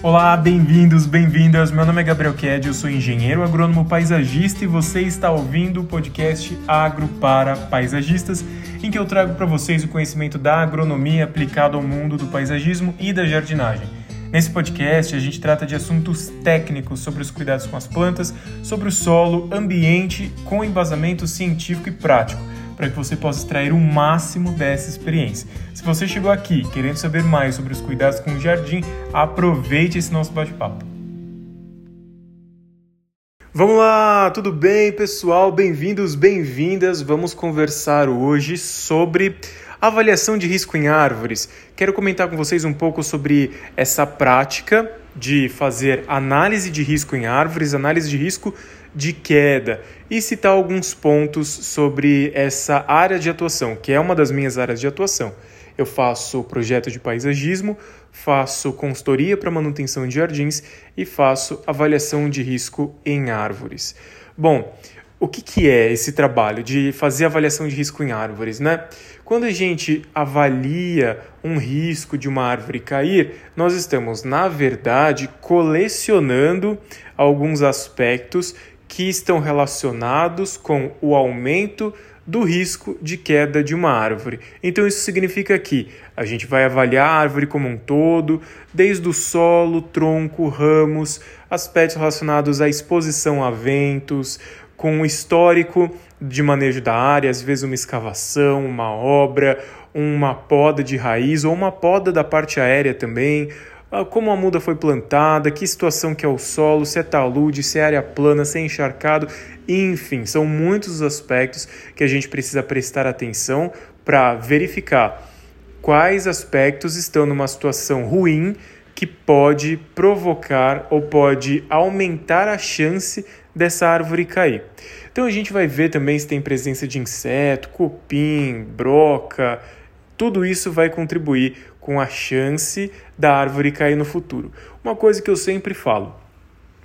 Olá, bem-vindos, bem-vindas. Meu nome é Gabriel Ked, eu sou engenheiro agrônomo paisagista e você está ouvindo o podcast Agro para Paisagistas, em que eu trago para vocês o conhecimento da agronomia aplicado ao mundo do paisagismo e da jardinagem. Nesse podcast, a gente trata de assuntos técnicos sobre os cuidados com as plantas, sobre o solo, ambiente, com embasamento científico e prático para que você possa extrair o máximo dessa experiência. Se você chegou aqui querendo saber mais sobre os cuidados com o jardim, aproveite esse nosso bate-papo. Vamos lá, tudo bem, pessoal? Bem-vindos, bem-vindas. Vamos conversar hoje sobre avaliação de risco em árvores. Quero comentar com vocês um pouco sobre essa prática de fazer análise de risco em árvores, análise de risco de queda e citar alguns pontos sobre essa área de atuação, que é uma das minhas áreas de atuação. Eu faço projeto de paisagismo, faço consultoria para manutenção de jardins e faço avaliação de risco em árvores. Bom, o que, que é esse trabalho de fazer avaliação de risco em árvores, né? Quando a gente avalia um risco de uma árvore cair, nós estamos, na verdade, colecionando alguns aspectos que estão relacionados com o aumento do risco de queda de uma árvore. Então isso significa que a gente vai avaliar a árvore como um todo, desde o solo, tronco, ramos, aspectos relacionados à exposição a ventos, com o histórico de manejo da área, às vezes uma escavação, uma obra, uma poda de raiz ou uma poda da parte aérea também, como a muda foi plantada, que situação que é o solo, se é talude, se é área plana, se é encharcado, enfim, são muitos os aspectos que a gente precisa prestar atenção para verificar quais aspectos estão numa situação ruim que pode provocar ou pode aumentar a chance dessa árvore cair. Então a gente vai ver também se tem presença de inseto, cupim, broca, tudo isso vai contribuir com a chance da árvore cair no futuro. Uma coisa que eu sempre falo: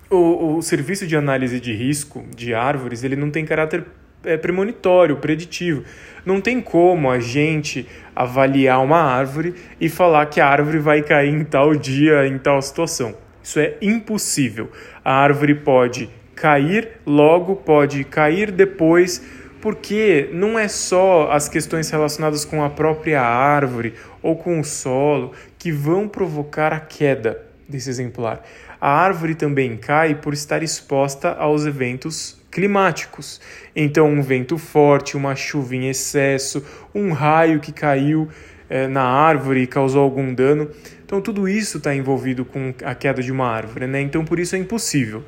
o, o serviço de análise de risco de árvores ele não tem caráter é, premonitório, preditivo. Não tem como a gente avaliar uma árvore e falar que a árvore vai cair em tal dia, em tal situação. Isso é impossível. A árvore pode cair logo, pode cair depois porque não é só as questões relacionadas com a própria árvore ou com o solo que vão provocar a queda desse exemplar. A árvore também cai por estar exposta aos eventos climáticos. Então, um vento forte, uma chuva em excesso, um raio que caiu eh, na árvore e causou algum dano. Então, tudo isso está envolvido com a queda de uma árvore, né? Então, por isso é impossível.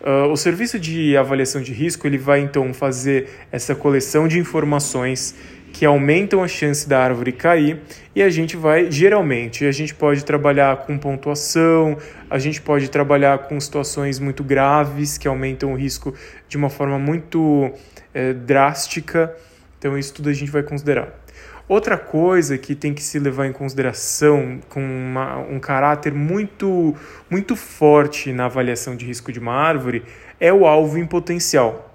Uh, o serviço de avaliação de risco ele vai então fazer essa coleção de informações que aumentam a chance da árvore cair e a gente vai geralmente a gente pode trabalhar com pontuação, a gente pode trabalhar com situações muito graves que aumentam o risco de uma forma muito é, drástica. Então isso tudo a gente vai considerar. Outra coisa que tem que se levar em consideração com uma, um caráter muito, muito forte na avaliação de risco de uma árvore é o alvo em potencial.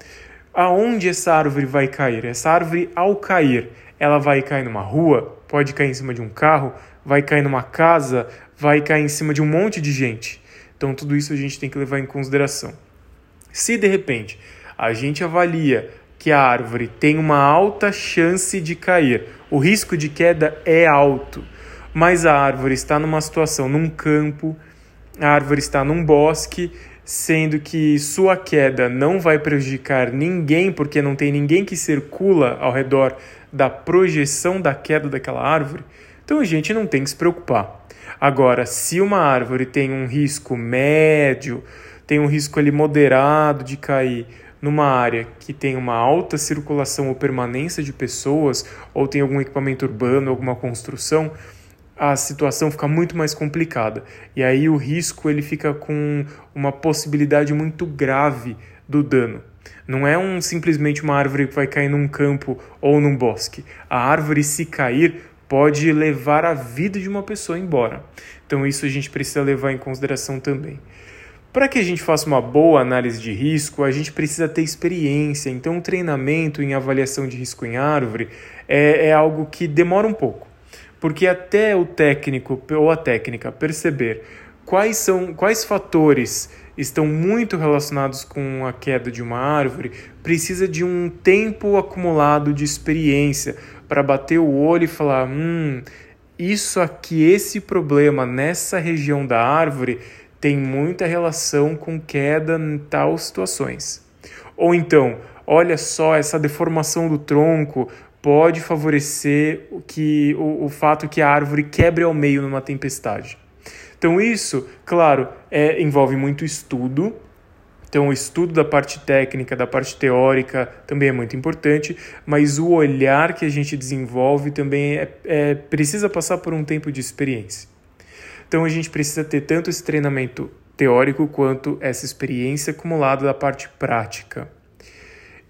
Aonde essa árvore vai cair? Essa árvore, ao cair, ela vai cair numa rua, pode cair em cima de um carro, vai cair numa casa, vai cair em cima de um monte de gente. Então, tudo isso a gente tem que levar em consideração. Se de repente a gente avalia que a árvore tem uma alta chance de cair, o risco de queda é alto, mas a árvore está numa situação num campo, a árvore está num bosque, sendo que sua queda não vai prejudicar ninguém, porque não tem ninguém que circula ao redor da projeção da queda daquela árvore, então a gente não tem que se preocupar. Agora, se uma árvore tem um risco médio, tem um risco ali moderado de cair, numa área que tem uma alta circulação ou permanência de pessoas, ou tem algum equipamento urbano, alguma construção, a situação fica muito mais complicada. E aí o risco ele fica com uma possibilidade muito grave do dano. Não é um simplesmente uma árvore que vai cair num campo ou num bosque. A árvore se cair pode levar a vida de uma pessoa embora. Então isso a gente precisa levar em consideração também. Para que a gente faça uma boa análise de risco, a gente precisa ter experiência. Então, o treinamento em avaliação de risco em árvore é, é algo que demora um pouco, porque até o técnico ou a técnica perceber quais são quais fatores estão muito relacionados com a queda de uma árvore, precisa de um tempo acumulado de experiência para bater o olho e falar: hum, isso aqui, esse problema nessa região da árvore tem muita relação com queda em tal situações. Ou então, olha só, essa deformação do tronco pode favorecer que, o, o fato que a árvore quebre ao meio numa tempestade. Então, isso, claro, é, envolve muito estudo. Então, o estudo da parte técnica, da parte teórica também é muito importante, mas o olhar que a gente desenvolve também é, é, precisa passar por um tempo de experiência. Então, a gente precisa ter tanto esse treinamento teórico quanto essa experiência acumulada da parte prática.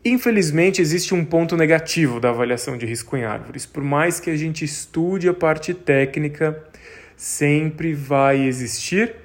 Infelizmente, existe um ponto negativo da avaliação de risco em árvores. Por mais que a gente estude a parte técnica, sempre vai existir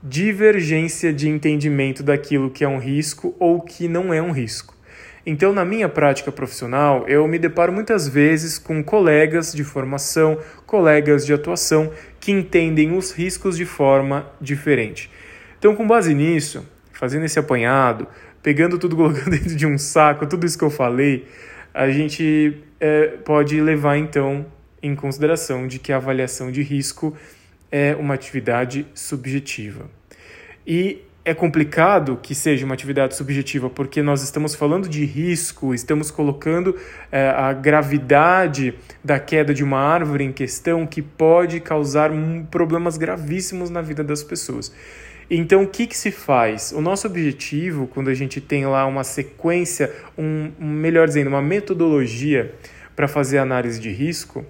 divergência de entendimento daquilo que é um risco ou que não é um risco. Então, na minha prática profissional, eu me deparo muitas vezes com colegas de formação, colegas de atuação que entendem os riscos de forma diferente. Então, com base nisso, fazendo esse apanhado, pegando tudo, colocando dentro de um saco, tudo isso que eu falei, a gente é, pode levar então em consideração de que a avaliação de risco é uma atividade subjetiva. E é complicado que seja uma atividade subjetiva, porque nós estamos falando de risco, estamos colocando é, a gravidade da queda de uma árvore em questão que pode causar problemas gravíssimos na vida das pessoas. Então, o que, que se faz? O nosso objetivo, quando a gente tem lá uma sequência, um, melhor dizendo, uma metodologia para fazer análise de risco,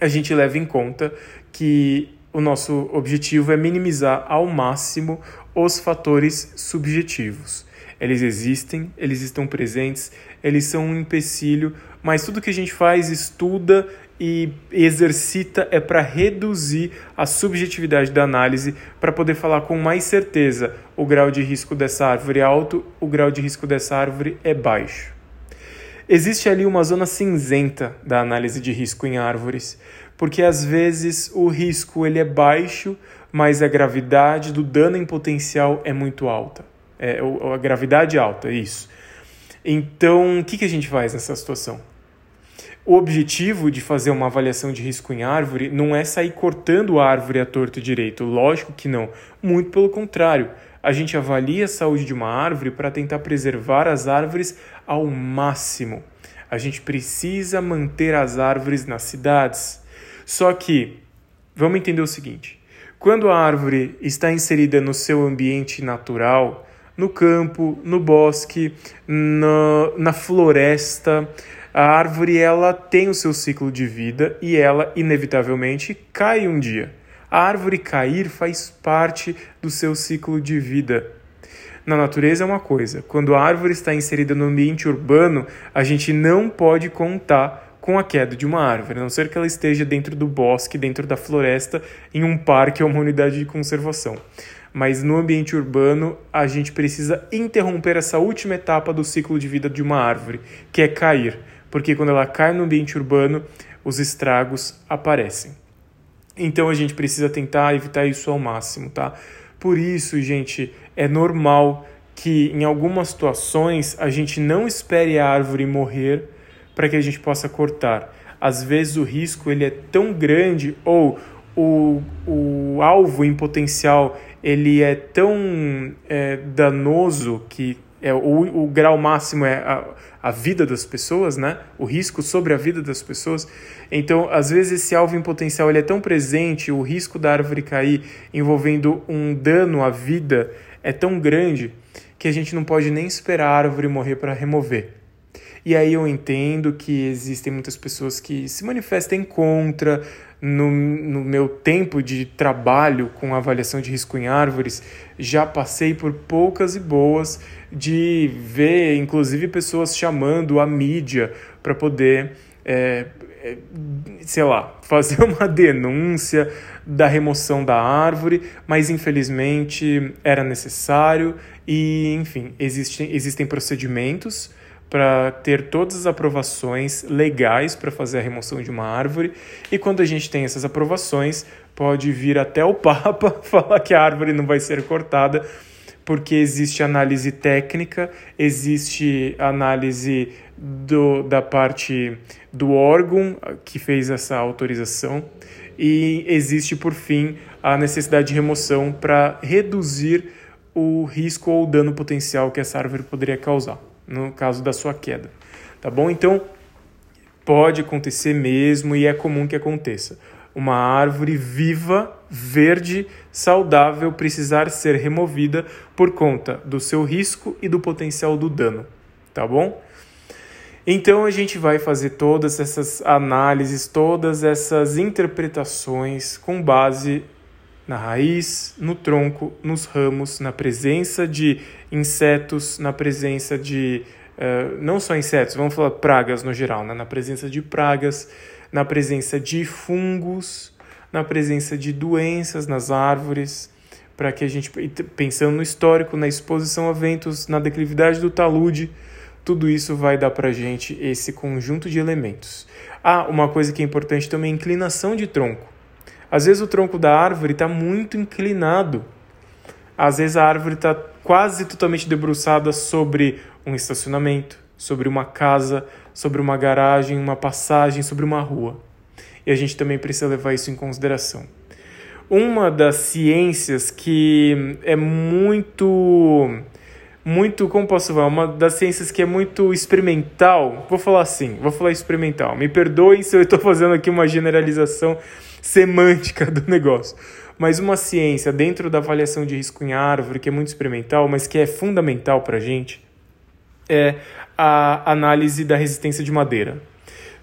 a gente leva em conta que o nosso objetivo é minimizar ao máximo os fatores subjetivos. Eles existem, eles estão presentes, eles são um empecilho, mas tudo que a gente faz, estuda e exercita é para reduzir a subjetividade da análise, para poder falar com mais certeza o grau de risco dessa árvore é alto, o grau de risco dessa árvore é baixo. Existe ali uma zona cinzenta da análise de risco em árvores, porque às vezes o risco ele é baixo, mas a gravidade do dano em potencial é muito alta. É, a gravidade alta, isso. Então, o que, que a gente faz nessa situação? O objetivo de fazer uma avaliação de risco em árvore não é sair cortando a árvore a torto e direito, lógico que não. Muito pelo contrário, a gente avalia a saúde de uma árvore para tentar preservar as árvores ao máximo. A gente precisa manter as árvores nas cidades. Só que, vamos entender o seguinte: quando a árvore está inserida no seu ambiente natural, no campo, no bosque, na, na floresta, a árvore ela tem o seu ciclo de vida e ela inevitavelmente cai um dia. A árvore cair faz parte do seu ciclo de vida. Na natureza é uma coisa, quando a árvore está inserida no ambiente urbano, a gente não pode contar com a queda de uma árvore, a não ser que ela esteja dentro do bosque, dentro da floresta, em um parque ou uma unidade de conservação. Mas no ambiente urbano, a gente precisa interromper essa última etapa do ciclo de vida de uma árvore, que é cair, porque quando ela cai no ambiente urbano, os estragos aparecem. Então a gente precisa tentar evitar isso ao máximo, tá? Por isso, gente, é normal que em algumas situações a gente não espere a árvore morrer para que a gente possa cortar. Às vezes o risco ele é tão grande ou o, o alvo em potencial ele é tão é, danoso que é, o, o grau máximo é a, a vida das pessoas, né? O risco sobre a vida das pessoas. Então, às vezes esse alvo em potencial ele é tão presente, o risco da árvore cair envolvendo um dano à vida é tão grande que a gente não pode nem esperar a árvore morrer para remover. E aí eu entendo que existem muitas pessoas que se manifestem contra. No, no meu tempo de trabalho com avaliação de risco em árvores, já passei por poucas e boas de ver, inclusive, pessoas chamando a mídia para poder é, é, sei lá, fazer uma denúncia da remoção da árvore, mas infelizmente era necessário e, enfim, existem, existem procedimentos para ter todas as aprovações legais para fazer a remoção de uma árvore. E quando a gente tem essas aprovações, pode vir até o Papa falar que a árvore não vai ser cortada, porque existe análise técnica, existe análise do, da parte do órgão que fez essa autorização e existe, por fim, a necessidade de remoção para reduzir o risco ou dano potencial que essa árvore poderia causar no caso da sua queda. Tá bom? Então, pode acontecer mesmo e é comum que aconteça. Uma árvore viva, verde, saudável precisar ser removida por conta do seu risco e do potencial do dano, tá bom? Então a gente vai fazer todas essas análises, todas essas interpretações com base na raiz, no tronco, nos ramos, na presença de insetos, na presença de. Uh, não só insetos, vamos falar pragas no geral, né? na presença de pragas, na presença de fungos, na presença de doenças nas árvores, para que a gente, pensando no histórico, na exposição a ventos, na declividade do talude, tudo isso vai dar para gente esse conjunto de elementos. Ah, uma coisa que é importante também, inclinação de tronco. Às vezes o tronco da árvore está muito inclinado. Às vezes a árvore está quase totalmente debruçada sobre um estacionamento, sobre uma casa, sobre uma garagem, uma passagem, sobre uma rua. E a gente também precisa levar isso em consideração. Uma das ciências que é muito muito, como posso falar, uma das ciências que é muito experimental, vou falar assim, vou falar experimental. Me perdoem se eu estou fazendo aqui uma generalização semântica do negócio. Mas uma ciência dentro da avaliação de risco em árvore, que é muito experimental, mas que é fundamental para a gente, é a análise da resistência de madeira.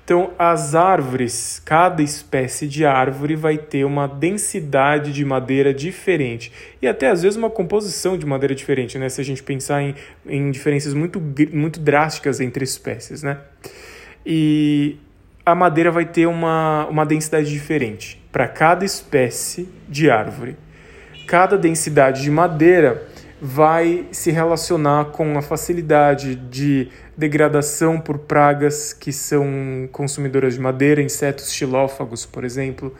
Então, as árvores, cada espécie de árvore vai ter uma densidade de madeira diferente e até às vezes uma composição de madeira diferente, né? Se a gente pensar em, em diferenças muito, muito drásticas entre espécies, né? E a madeira vai ter uma, uma densidade diferente para cada espécie de árvore. Cada densidade de madeira vai se relacionar com a facilidade de degradação por pragas que são consumidoras de madeira, insetos xilófagos, por exemplo,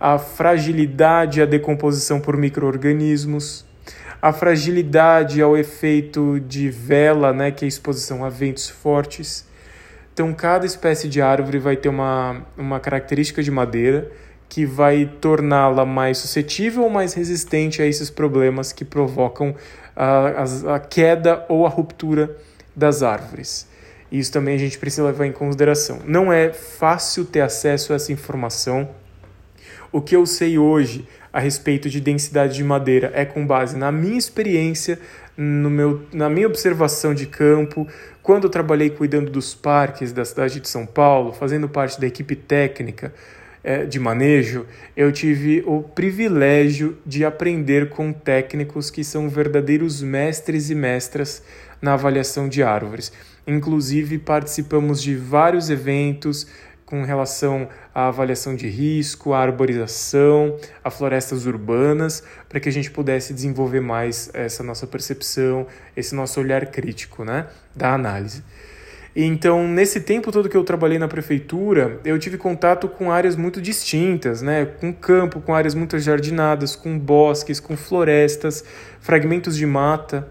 a fragilidade à decomposição por microorganismos, a fragilidade ao efeito de vela, né, que é a exposição a ventos fortes. Então, cada espécie de árvore vai ter uma, uma característica de madeira que vai torná-la mais suscetível ou mais resistente a esses problemas que provocam a, a, a queda ou a ruptura das árvores. Isso também a gente precisa levar em consideração. Não é fácil ter acesso a essa informação. O que eu sei hoje a respeito de densidade de madeira é com base na minha experiência, no meu, na minha observação de campo, quando eu trabalhei cuidando dos parques da cidade de São Paulo, fazendo parte da equipe técnica é, de manejo, eu tive o privilégio de aprender com técnicos que são verdadeiros mestres e mestras na avaliação de árvores. Inclusive, participamos de vários eventos com relação à avaliação de risco, à arborização, a florestas urbanas, para que a gente pudesse desenvolver mais essa nossa percepção, esse nosso olhar crítico né, da análise. Então, nesse tempo todo que eu trabalhei na prefeitura, eu tive contato com áreas muito distintas, né? com campo, com áreas muito jardinadas, com bosques, com florestas, fragmentos de mata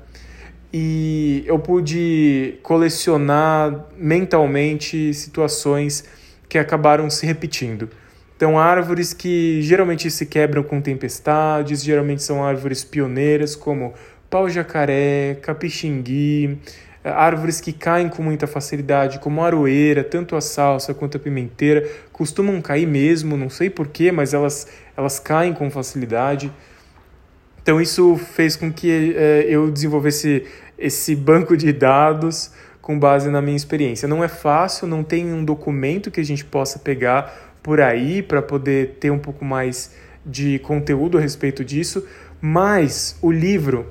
e eu pude colecionar mentalmente situações que acabaram se repetindo. Então, árvores que geralmente se quebram com tempestades, geralmente são árvores pioneiras, como pau-jacaré, capixingui, árvores que caem com muita facilidade, como a aroeira, tanto a salsa quanto a pimenteira, costumam cair mesmo, não sei porquê, mas elas, elas caem com facilidade. Então isso fez com que é, eu desenvolvesse esse banco de dados com base na minha experiência. Não é fácil, não tem um documento que a gente possa pegar por aí para poder ter um pouco mais de conteúdo a respeito disso, mas o livro,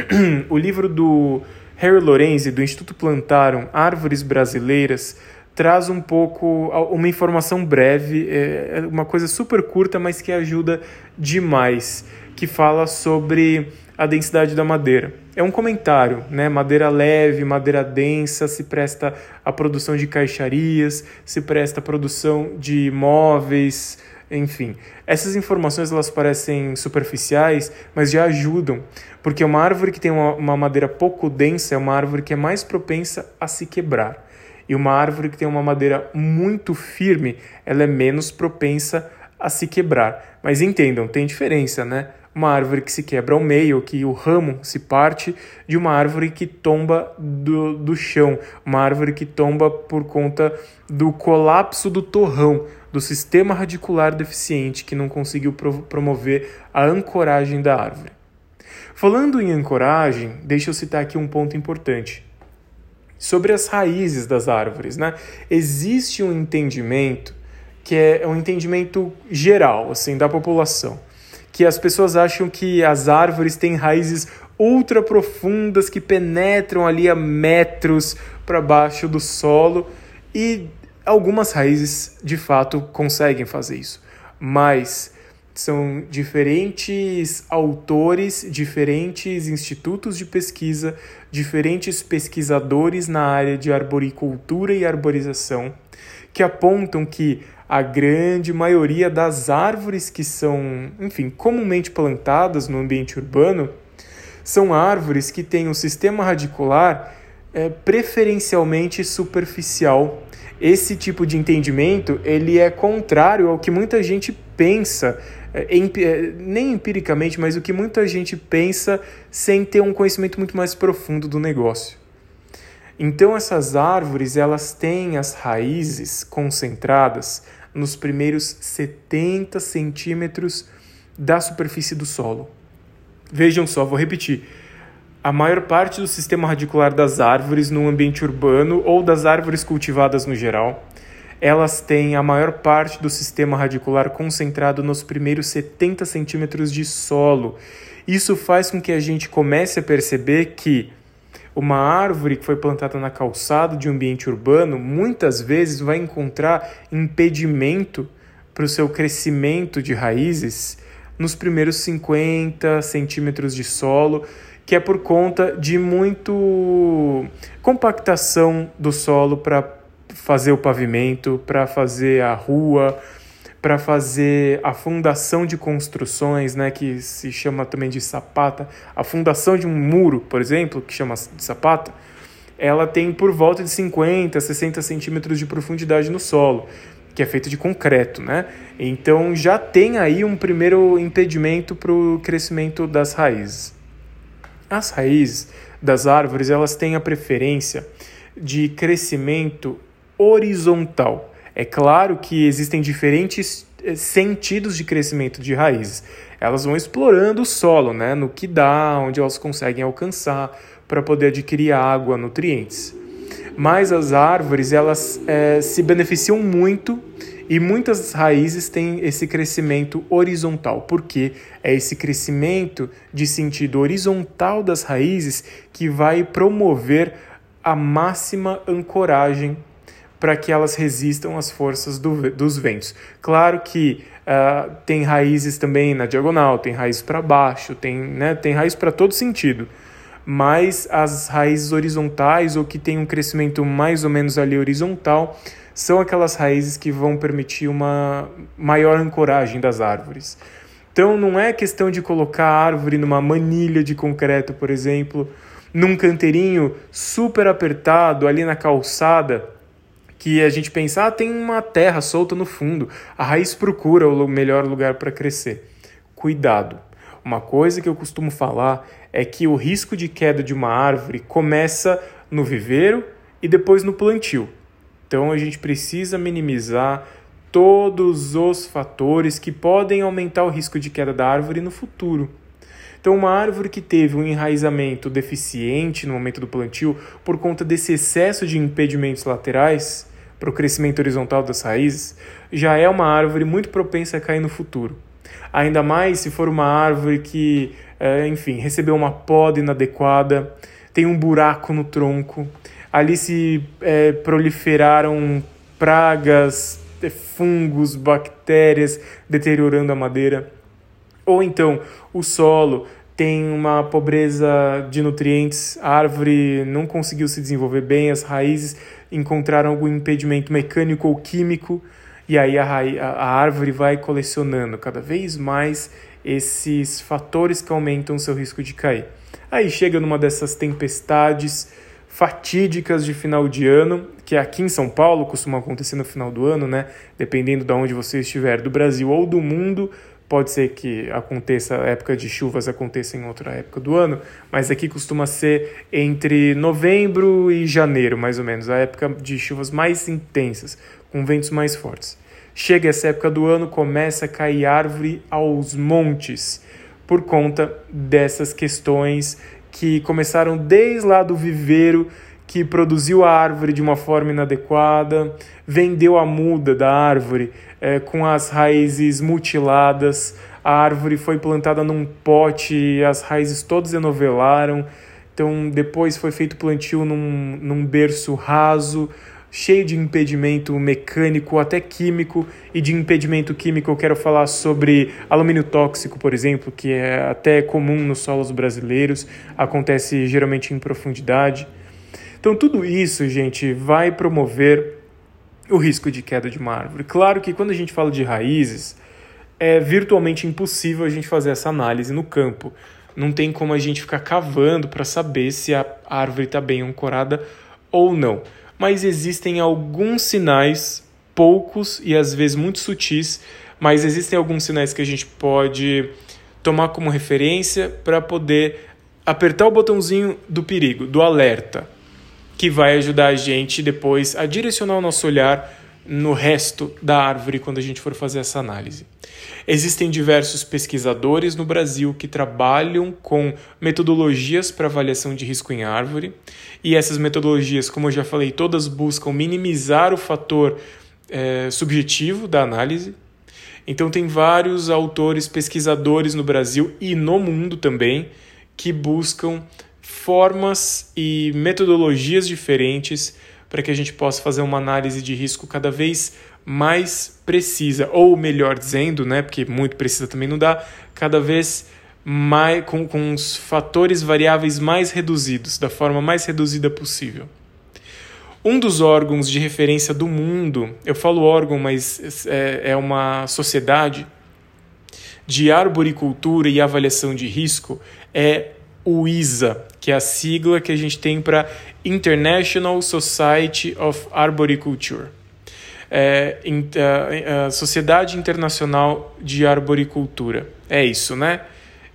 o livro do Harry Lorenzi, do Instituto Plantarum, Árvores Brasileiras, traz um pouco uma informação breve, é, é uma coisa super curta, mas que ajuda demais que fala sobre a densidade da madeira. É um comentário, né? Madeira leve, madeira densa, se presta à produção de caixarias, se presta à produção de móveis, enfim. Essas informações elas parecem superficiais, mas já ajudam, porque uma árvore que tem uma, uma madeira pouco densa é uma árvore que é mais propensa a se quebrar. E uma árvore que tem uma madeira muito firme, ela é menos propensa a se quebrar. Mas entendam, tem diferença, né? Uma árvore que se quebra ao meio, que o ramo se parte, de uma árvore que tomba do, do chão, uma árvore que tomba por conta do colapso do torrão, do sistema radicular deficiente que não conseguiu pro promover a ancoragem da árvore. Falando em ancoragem, deixa eu citar aqui um ponto importante. Sobre as raízes das árvores, né? Existe um entendimento que é um entendimento geral, assim, da população que as pessoas acham que as árvores têm raízes ultra profundas que penetram ali a metros para baixo do solo e algumas raízes de fato conseguem fazer isso, mas são diferentes autores, diferentes institutos de pesquisa, diferentes pesquisadores na área de arboricultura e arborização que apontam que a grande maioria das árvores que são, enfim, comumente plantadas no ambiente urbano são árvores que têm um sistema radicular é, preferencialmente superficial. Esse tipo de entendimento ele é contrário ao que muita gente pensa, é, é, nem empiricamente, mas o que muita gente pensa sem ter um conhecimento muito mais profundo do negócio. Então essas árvores elas têm as raízes concentradas nos primeiros 70 centímetros da superfície do solo. Vejam só, vou repetir. A maior parte do sistema radicular das árvores no ambiente urbano ou das árvores cultivadas no geral, elas têm a maior parte do sistema radicular concentrado nos primeiros 70 centímetros de solo. Isso faz com que a gente comece a perceber que uma árvore que foi plantada na calçada de um ambiente urbano muitas vezes vai encontrar impedimento para o seu crescimento de raízes nos primeiros 50 centímetros de solo, que é por conta de muito compactação do solo para fazer o pavimento, para fazer a rua, para fazer a fundação de construções, né, que se chama também de sapata, a fundação de um muro, por exemplo, que chama de sapata, ela tem por volta de 50, 60 centímetros de profundidade no solo, que é feito de concreto, né? Então já tem aí um primeiro impedimento para o crescimento das raízes. As raízes das árvores elas têm a preferência de crescimento horizontal. É claro que existem diferentes eh, sentidos de crescimento de raízes. Elas vão explorando o solo, né, no que dá, onde elas conseguem alcançar para poder adquirir água, nutrientes. Mas as árvores elas é, se beneficiam muito e muitas raízes têm esse crescimento horizontal, porque é esse crescimento de sentido horizontal das raízes que vai promover a máxima ancoragem para que elas resistam às forças do, dos ventos. Claro que uh, tem raízes também na diagonal, tem raiz para baixo, tem, né, tem raiz para todo sentido. Mas as raízes horizontais ou que têm um crescimento mais ou menos ali horizontal são aquelas raízes que vão permitir uma maior ancoragem das árvores. Então não é questão de colocar a árvore numa manilha de concreto, por exemplo, num canteirinho super apertado ali na calçada que a gente pensa, ah, tem uma terra solta no fundo, a raiz procura o melhor lugar para crescer. Cuidado. Uma coisa que eu costumo falar é que o risco de queda de uma árvore começa no viveiro e depois no plantio. Então a gente precisa minimizar todos os fatores que podem aumentar o risco de queda da árvore no futuro. Então, uma árvore que teve um enraizamento deficiente no momento do plantio por conta desse excesso de impedimentos laterais, para o crescimento horizontal das raízes, já é uma árvore muito propensa a cair no futuro. Ainda mais se for uma árvore que, é, enfim, recebeu uma poda inadequada, tem um buraco no tronco, ali se é, proliferaram pragas, fungos, bactérias, deteriorando a madeira. Ou então o solo tem uma pobreza de nutrientes, a árvore não conseguiu se desenvolver bem, as raízes encontraram algum impedimento mecânico ou químico, e aí a, a árvore vai colecionando cada vez mais esses fatores que aumentam seu risco de cair. Aí chega numa dessas tempestades fatídicas de final de ano, que aqui em São Paulo costuma acontecer no final do ano, né? Dependendo de onde você estiver, do Brasil ou do mundo, pode ser que aconteça a época de chuvas aconteça em outra época do ano, mas aqui costuma ser entre novembro e janeiro, mais ou menos, a época de chuvas mais intensas, com ventos mais fortes. Chega essa época do ano, começa a cair árvore aos montes por conta dessas questões que começaram desde lá do viveiro que produziu a árvore de uma forma inadequada, vendeu a muda da árvore é, com as raízes mutiladas, a árvore foi plantada num pote as raízes todas enovelaram, então depois foi feito plantio num, num berço raso, cheio de impedimento mecânico, até químico, e de impedimento químico eu quero falar sobre alumínio tóxico, por exemplo, que é até comum nos solos brasileiros, acontece geralmente em profundidade. Então, tudo isso, gente, vai promover o risco de queda de uma árvore. Claro que quando a gente fala de raízes, é virtualmente impossível a gente fazer essa análise no campo. Não tem como a gente ficar cavando para saber se a árvore está bem ancorada ou não mas existem alguns sinais, poucos e às vezes muito sutis, mas existem alguns sinais que a gente pode tomar como referência para poder apertar o botãozinho do perigo, do alerta, que vai ajudar a gente depois a direcionar o nosso olhar no resto da árvore quando a gente for fazer essa análise. Existem diversos pesquisadores no Brasil que trabalham com metodologias para avaliação de risco em árvore, e essas metodologias, como eu já falei, todas buscam minimizar o fator é, subjetivo da análise. Então, tem vários autores, pesquisadores no Brasil e no mundo também que buscam formas e metodologias diferentes para que a gente possa fazer uma análise de risco cada vez mais precisa, ou melhor dizendo, né, porque muito precisa também não dá, cada vez mais com, com os fatores variáveis mais reduzidos, da forma mais reduzida possível. Um dos órgãos de referência do mundo, eu falo órgão, mas é, é uma sociedade de arboricultura e avaliação de risco, é o ISA, que é a sigla que a gente tem para International Society of Arboriculture. É, a, a Sociedade Internacional de Arboricultura. É isso, né?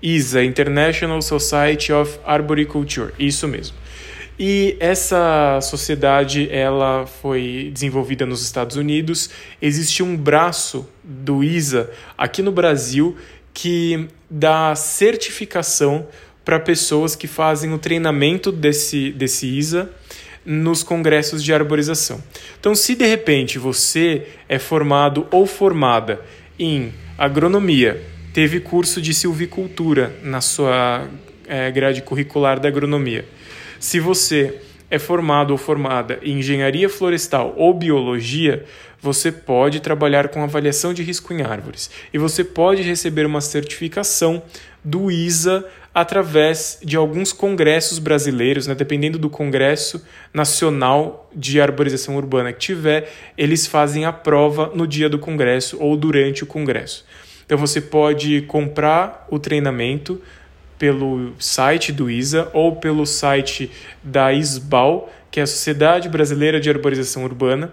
ISA, International Society of Arboriculture. Isso mesmo. E essa sociedade ela foi desenvolvida nos Estados Unidos. Existe um braço do ISA aqui no Brasil que dá certificação para pessoas que fazem o treinamento desse, desse ISA nos congressos de arborização. Então, se de repente você é formado ou formada em agronomia, teve curso de silvicultura na sua é, grade curricular da agronomia, se você é formado ou formada em engenharia florestal ou biologia, você pode trabalhar com avaliação de risco em árvores e você pode receber uma certificação do ISA através de alguns congressos brasileiros, né? dependendo do Congresso Nacional de Arborização Urbana que tiver, eles fazem a prova no dia do congresso ou durante o congresso. Então você pode comprar o treinamento pelo site do ISA ou pelo site da ISBAL, que é a Sociedade Brasileira de Arborização Urbana.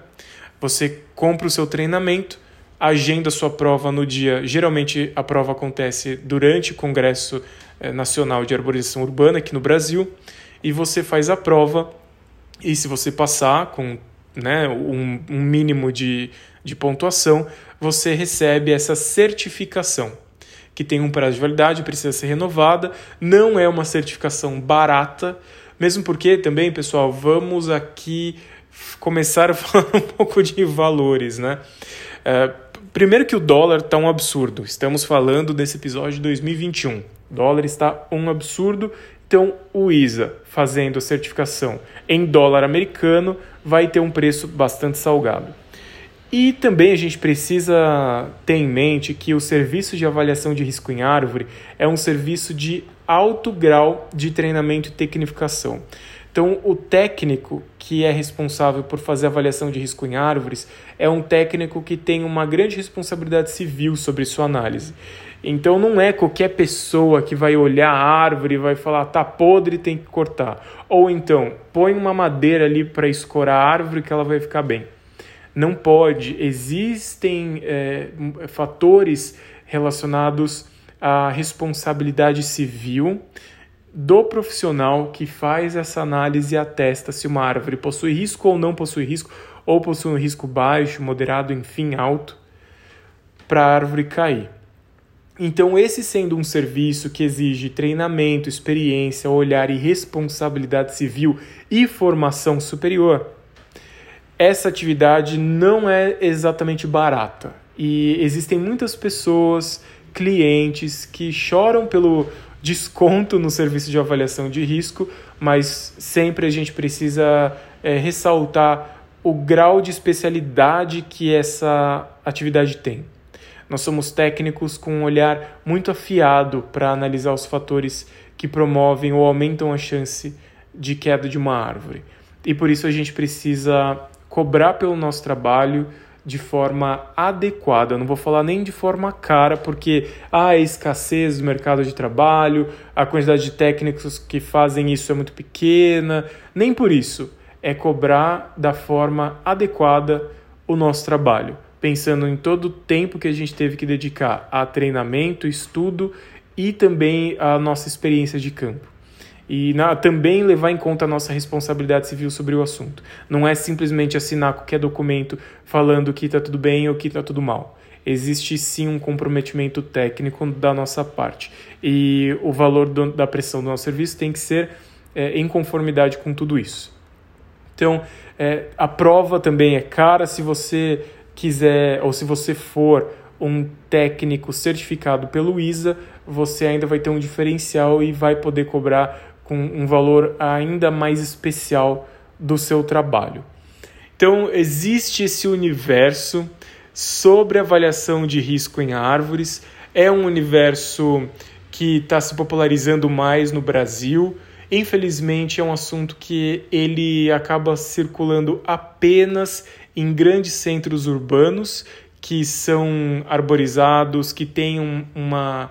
Você compra o seu treinamento, agenda sua prova no dia. Geralmente a prova acontece durante o Congresso Nacional de Arborização Urbana aqui no Brasil, e você faz a prova, e se você passar com né, um, um mínimo de, de pontuação, você recebe essa certificação que tem um prazo de validade, precisa ser renovada, não é uma certificação barata, mesmo porque também, pessoal, vamos aqui começar a falar um pouco de valores, né? É, primeiro que o dólar está um absurdo, estamos falando desse episódio de 2021. Dólar está um absurdo, então o ISA fazendo a certificação em dólar americano vai ter um preço bastante salgado. E também a gente precisa ter em mente que o serviço de avaliação de risco em árvore é um serviço de alto grau de treinamento e tecnificação. Então, o técnico que é responsável por fazer avaliação de risco em árvores é um técnico que tem uma grande responsabilidade civil sobre sua análise. Então, não é qualquer pessoa que vai olhar a árvore e vai falar, tá podre, tem que cortar. Ou então, põe uma madeira ali para escorar a árvore que ela vai ficar bem. Não pode. Existem é, fatores relacionados à responsabilidade civil do profissional que faz essa análise e atesta se uma árvore possui risco ou não possui risco, ou possui um risco baixo, moderado, enfim, alto, para a árvore cair. Então, esse sendo um serviço que exige treinamento, experiência, olhar e responsabilidade civil e formação superior, essa atividade não é exatamente barata. E existem muitas pessoas, clientes, que choram pelo desconto no serviço de avaliação de risco, mas sempre a gente precisa é, ressaltar o grau de especialidade que essa atividade tem. Nós somos técnicos com um olhar muito afiado para analisar os fatores que promovem ou aumentam a chance de queda de uma árvore. E por isso a gente precisa cobrar pelo nosso trabalho de forma adequada. não vou falar nem de forma cara, porque há a escassez do mercado de trabalho, a quantidade de técnicos que fazem isso é muito pequena. Nem por isso. É cobrar da forma adequada o nosso trabalho, pensando em todo o tempo que a gente teve que dedicar a treinamento, estudo e também a nossa experiência de campo e na, também levar em conta a nossa responsabilidade civil sobre o assunto. Não é simplesmente assinar qualquer documento falando que está tudo bem ou que está tudo mal. Existe sim um comprometimento técnico da nossa parte e o valor do, da pressão do nosso serviço tem que ser é, em conformidade com tudo isso. Então, é, a prova também é cara se você quiser ou se você for um técnico certificado pelo ISA, você ainda vai ter um diferencial e vai poder cobrar com um valor ainda mais especial do seu trabalho. Então, existe esse universo sobre avaliação de risco em árvores, é um universo que está se popularizando mais no Brasil. Infelizmente, é um assunto que ele acaba circulando apenas em grandes centros urbanos que são arborizados, que têm um, uma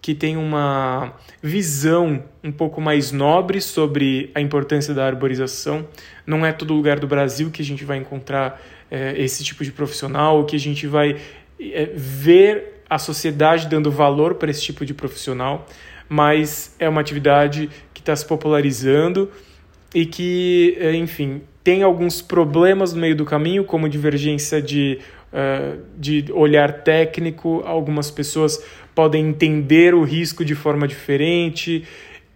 que tem uma visão um pouco mais nobre sobre a importância da arborização. Não é todo lugar do Brasil que a gente vai encontrar é, esse tipo de profissional, que a gente vai é, ver a sociedade dando valor para esse tipo de profissional, mas é uma atividade que está se popularizando e que, é, enfim, tem alguns problemas no meio do caminho, como divergência de, uh, de olhar técnico, algumas pessoas podem entender o risco de forma diferente.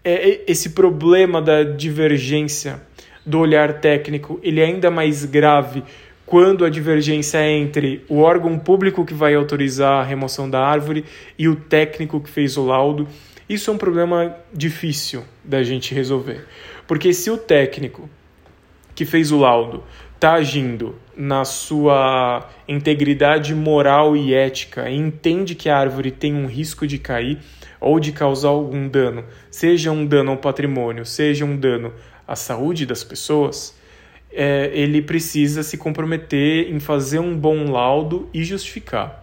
É, esse problema da divergência do olhar técnico ele é ainda mais grave quando a divergência é entre o órgão público que vai autorizar a remoção da árvore e o técnico que fez o laudo. Isso é um problema difícil da gente resolver. Porque se o técnico que fez o laudo está agindo na sua integridade moral e ética e entende que a árvore tem um risco de cair ou de causar algum dano, seja um dano ao patrimônio, seja um dano à saúde das pessoas, é, ele precisa se comprometer em fazer um bom laudo e justificar.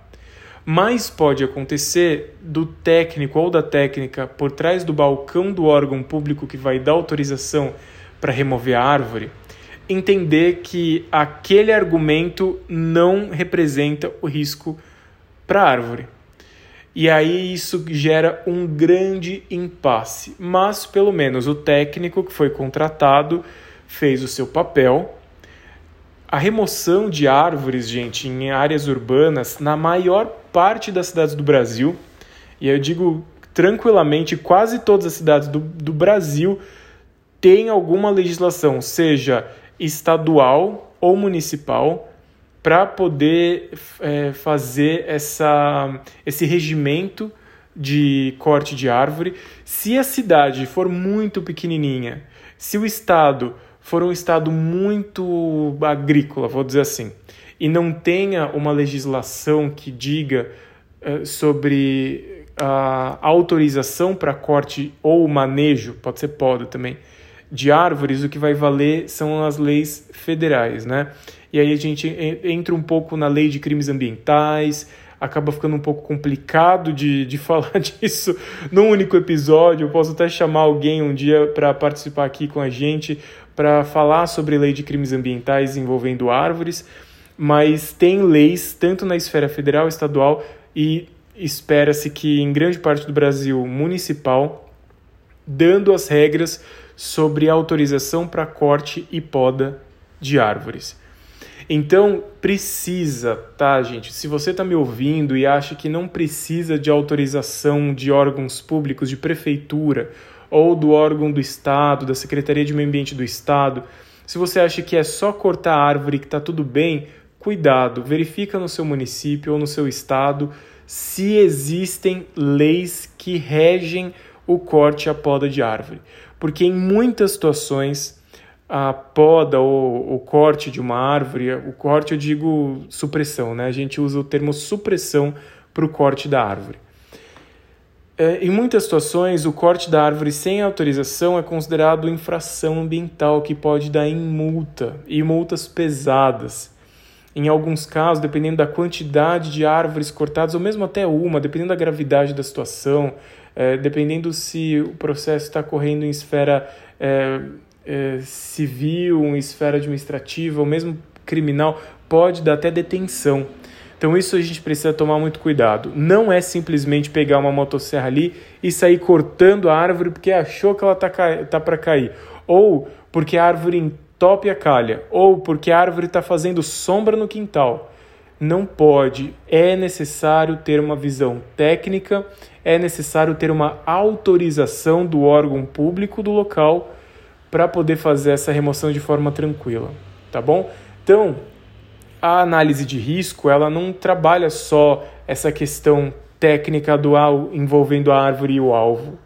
Mas pode acontecer do técnico ou da técnica por trás do balcão do órgão público que vai dar autorização para remover a árvore entender que aquele argumento não representa o risco para a árvore. E aí isso gera um grande impasse. Mas pelo menos o técnico que foi contratado fez o seu papel. A remoção de árvores, gente, em áreas urbanas, na maior parte das cidades do Brasil, e eu digo tranquilamente, quase todas as cidades do, do Brasil têm alguma legislação, seja estadual ou municipal para poder é, fazer essa, esse regimento de corte de árvore. Se a cidade for muito pequenininha, se o estado for um estado muito agrícola, vou dizer assim, e não tenha uma legislação que diga uh, sobre a autorização para corte ou manejo, pode ser poda também, de árvores, o que vai valer são as leis federais, né? E aí a gente entra um pouco na lei de crimes ambientais, acaba ficando um pouco complicado de, de falar disso num único episódio. Eu posso até chamar alguém um dia para participar aqui com a gente para falar sobre lei de crimes ambientais envolvendo árvores, mas tem leis tanto na esfera federal, estadual e espera-se que em grande parte do Brasil municipal, dando as regras sobre autorização para corte e poda de árvores. Então, precisa, tá, gente? Se você está me ouvindo e acha que não precisa de autorização de órgãos públicos, de prefeitura ou do órgão do Estado, da Secretaria de Meio Ambiente do Estado, se você acha que é só cortar a árvore que está tudo bem, cuidado, verifica no seu município ou no seu estado se existem leis que regem o corte e a poda de árvore. Porque em muitas situações a poda ou o corte de uma árvore, o corte eu digo supressão, né? A gente usa o termo supressão para o corte da árvore. É, em muitas situações, o corte da árvore sem autorização é considerado infração ambiental que pode dar em multa e multas pesadas. Em alguns casos, dependendo da quantidade de árvores cortadas, ou mesmo até uma, dependendo da gravidade da situação, é, dependendo se o processo está correndo em esfera é, é, civil, em esfera administrativa ou mesmo criminal, pode dar até detenção. Então isso a gente precisa tomar muito cuidado. Não é simplesmente pegar uma motosserra ali e sair cortando a árvore porque achou que ela está tá para cair. Ou porque a árvore entope a calha. Ou porque a árvore está fazendo sombra no quintal. Não pode. É necessário ter uma visão técnica, é necessário ter uma autorização do órgão público do local para poder fazer essa remoção de forma tranquila, tá bom? Então, a análise de risco, ela não trabalha só essa questão técnica dual envolvendo a árvore e o alvo.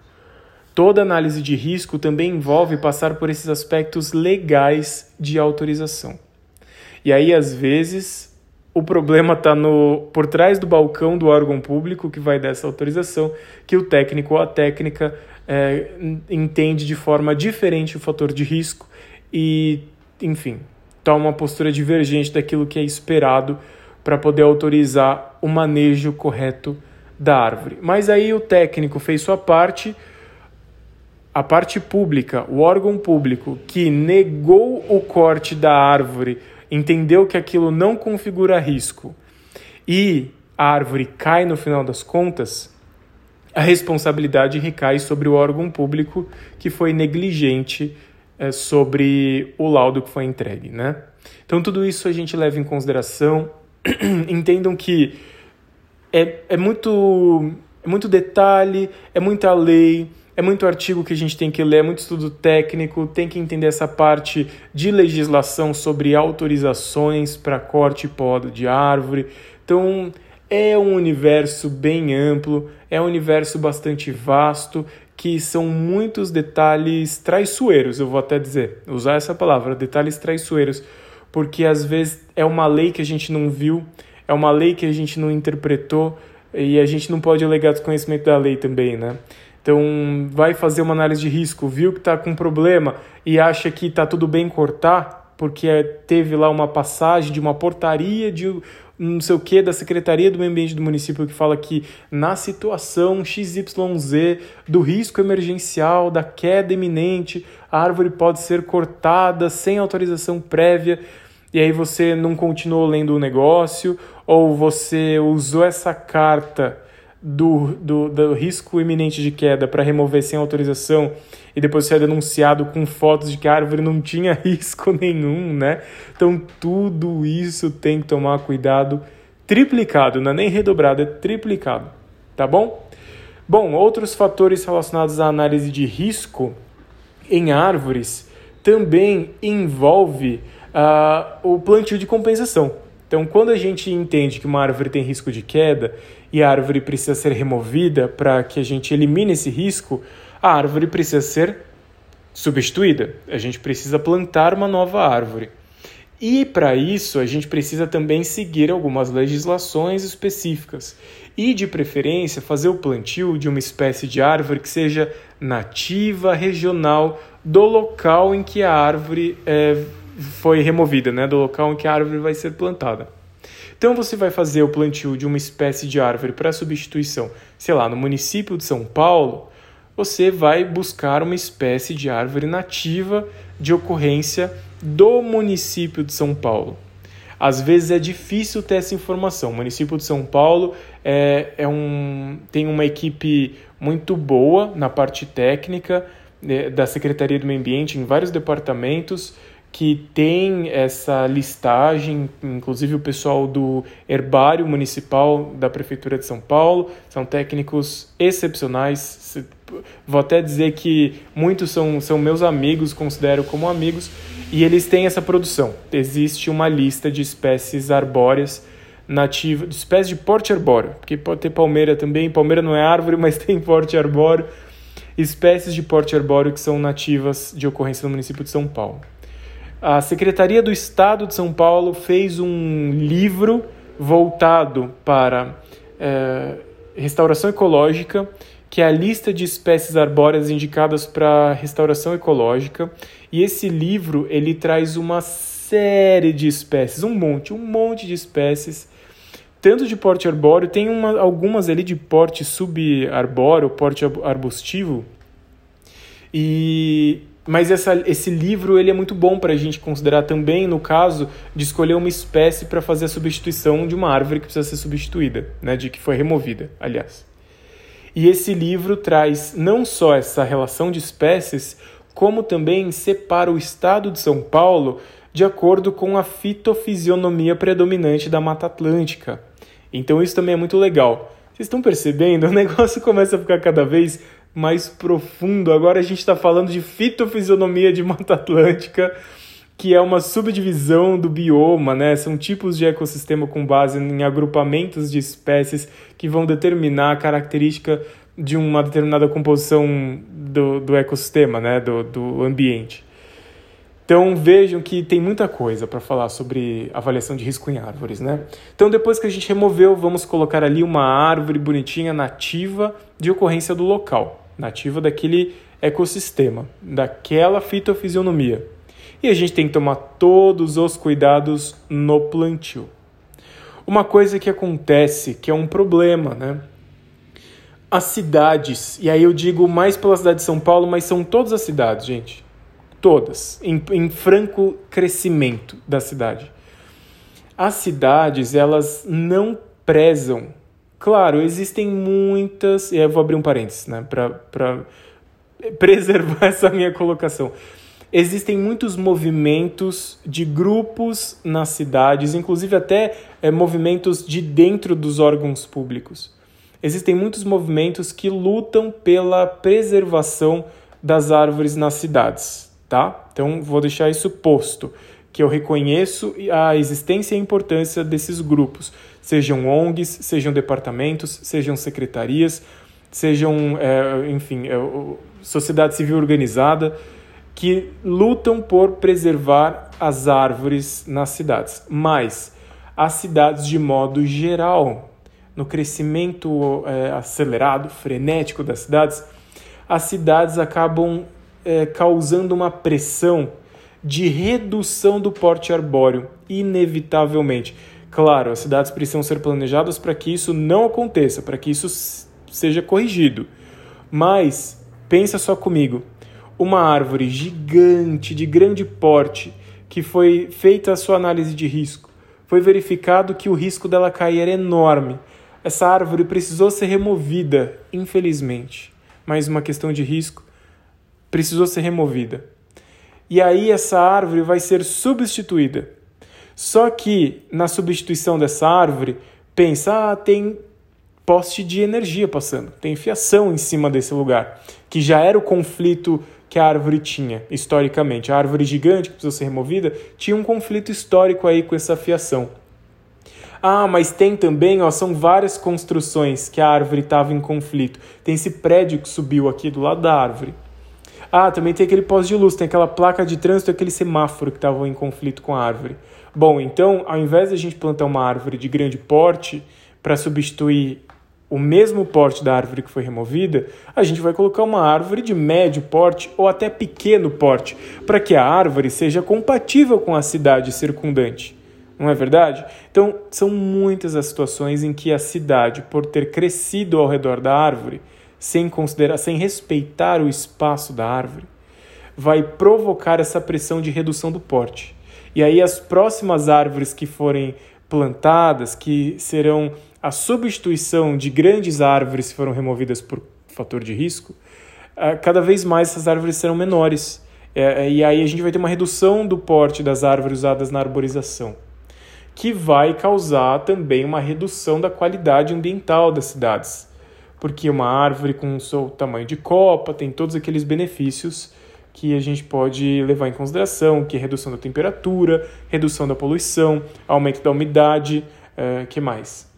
Toda análise de risco também envolve passar por esses aspectos legais de autorização. E aí, às vezes, o problema está por trás do balcão do órgão público que vai dar essa autorização, que o técnico ou a técnica é, entende de forma diferente o fator de risco e, enfim, toma uma postura divergente daquilo que é esperado para poder autorizar o manejo correto da árvore. Mas aí o técnico fez sua parte, a parte pública, o órgão público que negou o corte da árvore, entendeu que aquilo não configura risco e a árvore cai no final das contas, a responsabilidade recai sobre o órgão público que foi negligente é, sobre o laudo que foi entregue, né? Então tudo isso a gente leva em consideração. Entendam que é, é, muito, é muito detalhe, é muita lei, é muito artigo que a gente tem que ler, é muito estudo técnico, tem que entender essa parte de legislação sobre autorizações para corte e poda de árvore. Então, é um universo bem amplo, é um universo bastante vasto, que são muitos detalhes traiçoeiros, eu vou até dizer, usar essa palavra, detalhes traiçoeiros, porque às vezes é uma lei que a gente não viu, é uma lei que a gente não interpretou e a gente não pode alegar desconhecimento da lei também, né? Então, vai fazer uma análise de risco, viu que está com problema e acha que está tudo bem cortar, porque teve lá uma passagem de uma portaria de não sei o que da Secretaria do Meio Ambiente do município que fala que na situação XYZ do risco emergencial, da queda iminente, a árvore pode ser cortada sem autorização prévia e aí você não continuou lendo o negócio ou você usou essa carta do, do, do risco iminente de queda para remover sem autorização e depois ser denunciado com fotos de que a árvore não tinha risco nenhum, né? Então tudo isso tem que tomar cuidado triplicado, não é nem redobrado, é triplicado, tá bom? Bom, outros fatores relacionados à análise de risco em árvores também envolve uh, o plantio de compensação. Então, quando a gente entende que uma árvore tem risco de queda e a árvore precisa ser removida para que a gente elimine esse risco, a árvore precisa ser substituída. A gente precisa plantar uma nova árvore. E para isso a gente precisa também seguir algumas legislações específicas e, de preferência, fazer o plantio de uma espécie de árvore que seja nativa, regional, do local em que a árvore é, foi removida, né? do local em que a árvore vai ser plantada. Então você vai fazer o plantio de uma espécie de árvore para substituição, sei lá, no município de São Paulo, você vai buscar uma espécie de árvore nativa de ocorrência do município de São Paulo. Às vezes é difícil ter essa informação. O município de São Paulo é, é um, tem uma equipe muito boa na parte técnica né, da Secretaria do Meio Ambiente em vários departamentos que tem essa listagem, inclusive o pessoal do Herbário Municipal da Prefeitura de São Paulo, são técnicos excepcionais. Vou até dizer que muitos são, são meus amigos, considero como amigos, e eles têm essa produção. Existe uma lista de espécies arbóreas nativas, de espécies de porte arbóreo, porque pode ter palmeira também, palmeira não é árvore, mas tem porte arbóreo, espécies de porte arbóreo que são nativas de ocorrência no município de São Paulo a Secretaria do Estado de São Paulo fez um livro voltado para é, restauração ecológica, que é a lista de espécies arbóreas indicadas para restauração ecológica. E esse livro ele traz uma série de espécies, um monte, um monte de espécies, tanto de porte arbóreo, tem uma, algumas ali de porte subarbóreo, porte arbustivo. E mas essa, esse livro ele é muito bom para a gente considerar também no caso de escolher uma espécie para fazer a substituição de uma árvore que precisa ser substituída, né, de que foi removida, aliás. E esse livro traz não só essa relação de espécies, como também separa o estado de São Paulo de acordo com a fitofisionomia predominante da Mata Atlântica. Então isso também é muito legal. Vocês estão percebendo? O negócio começa a ficar cada vez mais profundo. Agora a gente está falando de fitofisionomia de Mata Atlântica, que é uma subdivisão do bioma, né? São tipos de ecossistema com base em agrupamentos de espécies que vão determinar a característica de uma determinada composição do, do ecossistema, né? do, do ambiente. Então vejam que tem muita coisa para falar sobre avaliação de risco em árvores, né? Então depois que a gente removeu, vamos colocar ali uma árvore bonitinha nativa de ocorrência do local nativa daquele ecossistema, daquela fitofisionomia. E a gente tem que tomar todos os cuidados no plantio. Uma coisa que acontece, que é um problema, né? As cidades, e aí eu digo mais pela cidade de São Paulo, mas são todas as cidades, gente. Todas, em, em franco crescimento da cidade. As cidades, elas não prezam Claro, existem muitas. Eu vou abrir um parênteses, né, para preservar essa minha colocação. Existem muitos movimentos de grupos nas cidades, inclusive até é, movimentos de dentro dos órgãos públicos. Existem muitos movimentos que lutam pela preservação das árvores nas cidades, tá? Então vou deixar isso posto, que eu reconheço a existência e a importância desses grupos sejam ONGs, sejam departamentos, sejam secretarias, sejam, é, enfim, é, sociedade civil organizada, que lutam por preservar as árvores nas cidades. Mas as cidades, de modo geral, no crescimento é, acelerado, frenético das cidades, as cidades acabam é, causando uma pressão de redução do porte arbóreo, inevitavelmente. Claro, as cidades precisam ser planejadas para que isso não aconteça, para que isso seja corrigido. Mas pensa só comigo, uma árvore gigante, de grande porte, que foi feita a sua análise de risco, foi verificado que o risco dela cair era enorme. Essa árvore precisou ser removida, infelizmente. Mais uma questão de risco, precisou ser removida. E aí essa árvore vai ser substituída só que na substituição dessa árvore, pensa, ah, tem poste de energia passando, tem fiação em cima desse lugar, que já era o conflito que a árvore tinha historicamente. A árvore gigante que precisou ser removida tinha um conflito histórico aí com essa fiação. Ah, mas tem também, ó, são várias construções que a árvore estava em conflito. Tem esse prédio que subiu aqui do lado da árvore. Ah, também tem aquele poste de luz, tem aquela placa de trânsito, aquele semáforo que estava em conflito com a árvore. Bom, então, ao invés de a gente plantar uma árvore de grande porte para substituir o mesmo porte da árvore que foi removida, a gente vai colocar uma árvore de médio porte ou até pequeno porte, para que a árvore seja compatível com a cidade circundante. Não é verdade? Então, são muitas as situações em que a cidade, por ter crescido ao redor da árvore, sem considerar, sem respeitar o espaço da árvore, vai provocar essa pressão de redução do porte. E aí as próximas árvores que forem plantadas, que serão a substituição de grandes árvores que foram removidas por fator de risco, eh, cada vez mais essas árvores serão menores. Eh, e aí a gente vai ter uma redução do porte das árvores usadas na arborização, que vai causar também uma redução da qualidade ambiental das cidades porque uma árvore com o seu tamanho de copa tem todos aqueles benefícios que a gente pode levar em consideração, que é redução da temperatura, redução da poluição, aumento da umidade, uh, que mais?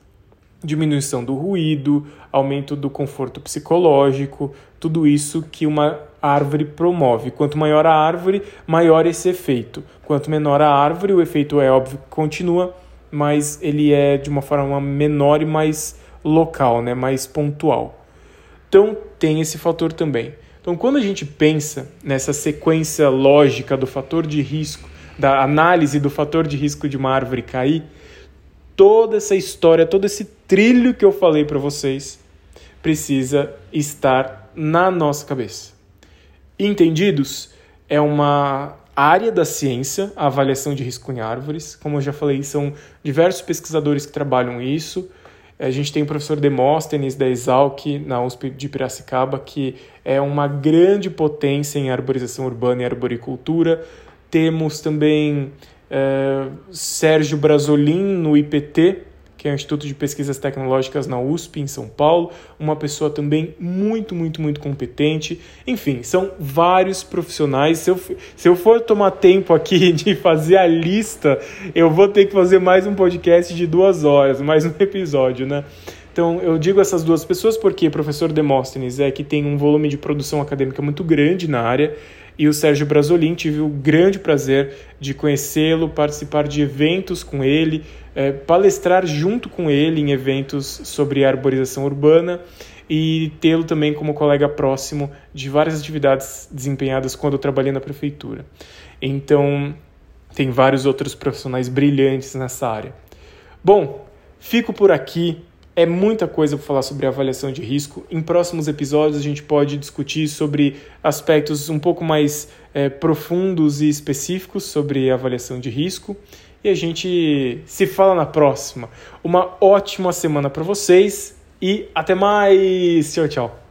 Diminuição do ruído, aumento do conforto psicológico, tudo isso que uma árvore promove. Quanto maior a árvore, maior esse efeito. Quanto menor a árvore, o efeito é óbvio que continua, mas ele é de uma forma menor e mais local, né, mais pontual. Então tem esse fator também. Então quando a gente pensa nessa sequência lógica do fator de risco, da análise do fator de risco de uma árvore cair, toda essa história, todo esse trilho que eu falei para vocês precisa estar na nossa cabeça. Entendidos? É uma área da ciência, a avaliação de risco em árvores. Como eu já falei, são diversos pesquisadores que trabalham isso. A gente tem o professor Demóstenes da Exalc na USP de Piracicaba, que é uma grande potência em arborização urbana e arboricultura. Temos também é, Sérgio Brasolin no IPT, que é o Instituto de Pesquisas Tecnológicas na USP, em São Paulo, uma pessoa também muito, muito, muito competente. Enfim, são vários profissionais. Se eu, se eu for tomar tempo aqui de fazer a lista, eu vou ter que fazer mais um podcast de duas horas, mais um episódio, né? Então, eu digo essas duas pessoas porque o professor Demóstenes é que tem um volume de produção acadêmica muito grande na área e o Sérgio Brasolin. Tive o grande prazer de conhecê-lo, participar de eventos com ele, é, palestrar junto com ele em eventos sobre arborização urbana e tê-lo também como colega próximo de várias atividades desempenhadas quando eu trabalhei na prefeitura. Então, tem vários outros profissionais brilhantes nessa área. Bom, fico por aqui. É muita coisa para falar sobre avaliação de risco. Em próximos episódios a gente pode discutir sobre aspectos um pouco mais é, profundos e específicos sobre avaliação de risco. E a gente se fala na próxima. Uma ótima semana para vocês e até mais. Tchau, tchau.